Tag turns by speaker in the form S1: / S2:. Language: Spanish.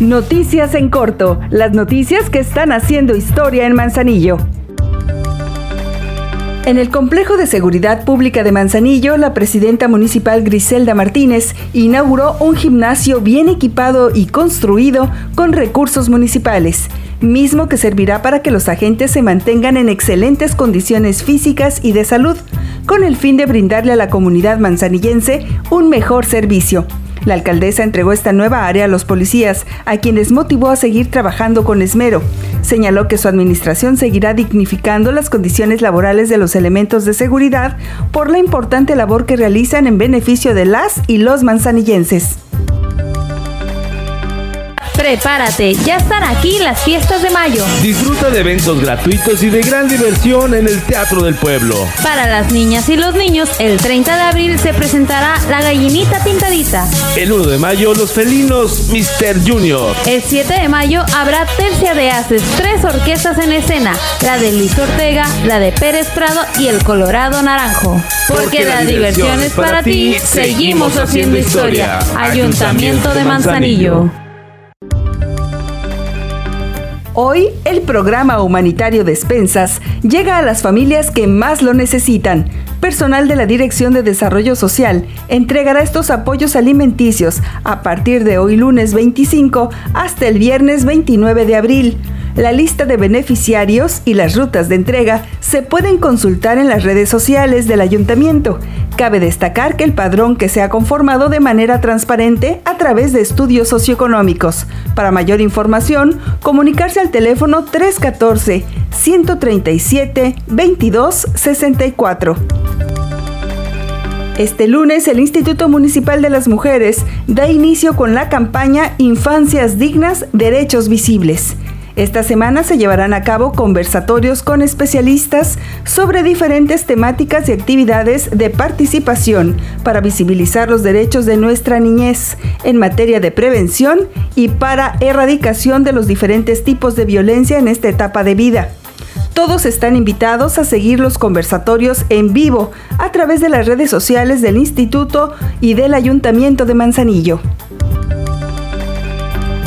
S1: Noticias en corto, las noticias que están haciendo historia en Manzanillo. En el Complejo de Seguridad Pública de Manzanillo, la presidenta municipal Griselda Martínez inauguró un gimnasio bien equipado y construido con recursos municipales, mismo que servirá para que los agentes se mantengan en excelentes condiciones físicas y de salud, con el fin de brindarle a la comunidad manzanillense un mejor servicio. La alcaldesa entregó esta nueva área a los policías, a quienes motivó a seguir trabajando con esmero. Señaló que su administración seguirá dignificando las condiciones laborales de los elementos de seguridad por la importante labor que realizan en beneficio de las y los manzanillenses.
S2: Prepárate, ya están aquí las fiestas de mayo.
S3: Disfruta de eventos gratuitos y de gran diversión en el Teatro del Pueblo.
S2: Para las niñas y los niños, el 30 de abril se presentará La Gallinita Pintadita.
S3: El 1 de mayo, los felinos Mr. Junior.
S2: El 7 de mayo habrá Tercia de Haces, tres orquestas en escena, la de Luis Ortega, la de Pérez Prado y el Colorado Naranjo. Porque, la, diversión es para ti, seguimos haciendo historia. Ayuntamiento de Manzanillo.
S1: Hoy, el programa humanitario Despensas llega a las familias que más lo necesitan. Personal de la Dirección de Desarrollo Social entregará estos apoyos alimenticios a partir de hoy lunes 25 hasta el viernes 29 de abril. La lista de beneficiarios y las rutas de entrega se pueden consultar en las redes sociales del ayuntamiento. Cabe destacar que el padrón que se ha conformado de manera transparente a través de estudios socioeconómicos. Para mayor información, comunicarse al teléfono 314 137 2264. Este lunes el Instituto Municipal de las Mujeres da inicio con la campaña Infancias Dignas, Derechos Visibles. Esta semana se llevarán a cabo conversatorios con especialistas sobre diferentes temáticas y actividades de participación para visibilizar los derechos de nuestra niñez en materia de prevención y para erradicación de los diferentes tipos de violencia en esta etapa de vida. Todos están invitados a seguir los conversatorios en vivo a través de las redes sociales del Instituto y del Ayuntamiento de Manzanillo.